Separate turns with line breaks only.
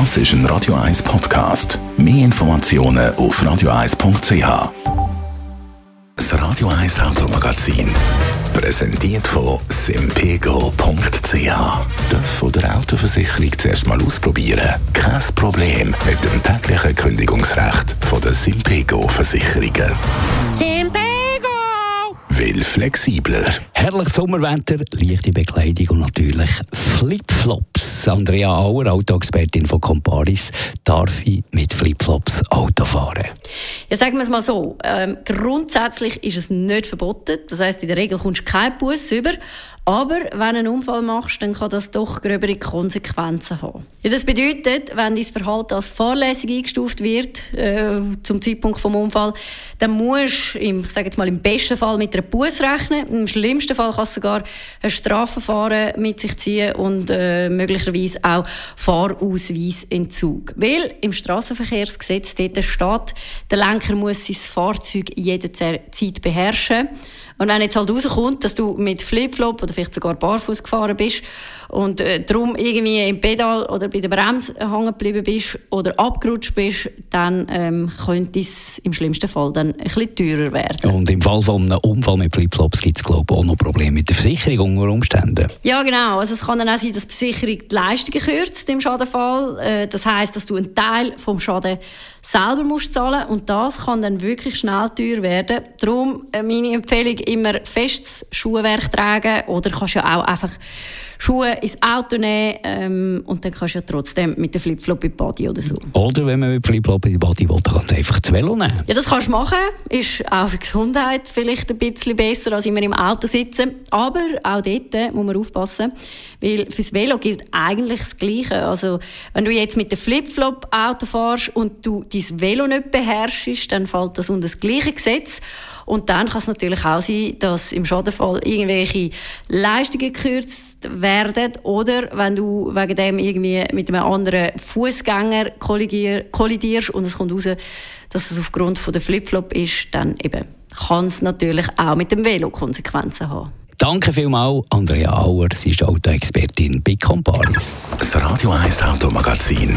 Das ist ein Radio 1 Podcast. Mehr Informationen auf radio1.ch. Das Radio 1 Automagazin. Präsentiert von simpego.ch. Darf von der Autoversicherung zuerst mal ausprobieren? Kein Problem mit dem täglichen Kündigungsrecht von der Simpego Versicherungen. Will flexibler.
Herrlich Sommerwetter, leichte Bekleidung und natürlich Flipflops. Andrea Auer, Autoexpertin von Comparis, darf ich mit Flipflops Auto fahren?
Ja, sagen wir es mal so. Ähm, grundsätzlich ist es nicht verboten. Das heißt, in der Regel kommst du keinen Bus über. Aber wenn du einen Unfall machst, dann kann das doch gröbere Konsequenzen haben. Ja, das bedeutet, wenn dein Verhalten als fahrlässig eingestuft wird äh, zum Zeitpunkt des Unfalls, dann musst du, im, ich sage jetzt mal im besten Fall mit einer Buß rechnen. Im schlimmsten Fall kann es sogar ein Strafverfahren mit sich ziehen und äh, möglicherweise auch Fahrausweisentzug. Weil im Straßenverkehrsgesetz dort steht, der Lenker muss sein Fahrzeug jederzeit beherrschen. Und wenn jetzt halt rauskommt, dass du mit Flipflop oder vielleicht sogar barfuß gefahren bist und äh, darum irgendwie im Pedal oder bei der Bremse hängen geblieben bist oder abgerutscht bist, dann ähm, könnte es im schlimmsten Fall dann ein bisschen teurer werden.
Und im Fall von einem Unfall mit Flipflops gibt es glaube ich auch noch Probleme mit der Versicherung unter Umständen.
Ja genau, also es kann dann auch sein, dass die Versicherung die Leistungen kürzt im Schadenfall. Äh, das heißt, dass du einen Teil vom Schaden selber musst zahlen und das kann dann wirklich schnell teuer werden. Darum äh, meine Empfehlung immer festes Schuhwerk tragen oder kannst ja auch einfach Schuhe ins Auto nehmen ähm, und dann kannst du ja trotzdem mit der Flipflop in die Body oder so.
Oder wenn man mit Flipflop in die Body will, dann kannst du einfach das Velo nehmen.
Ja, das kannst du machen. Ist auch für die Gesundheit vielleicht ein bisschen besser, als immer im Auto sitzen. Aber auch dort muss man aufpassen, weil fürs Velo gilt eigentlich das Gleiche. Also wenn du jetzt mit der Flipflop Auto fährst und du dein Velo nicht beherrschst, dann fällt das unter das gleiche Gesetz. Und dann kann es natürlich auch sein, dass im Schadenfall irgendwelche Leistungen gekürzt werden oder wenn du wegen dem irgendwie mit einem anderen Fußgänger kollidierst und es kommt raus, dass es aufgrund von der Flipflop ist, dann eben kann es natürlich auch mit dem Velo Konsequenzen haben.
Danke vielmals, Andrea Auer. Sie ist Autoexpertin bei Comparis.
Das Radio 1 Automagazin.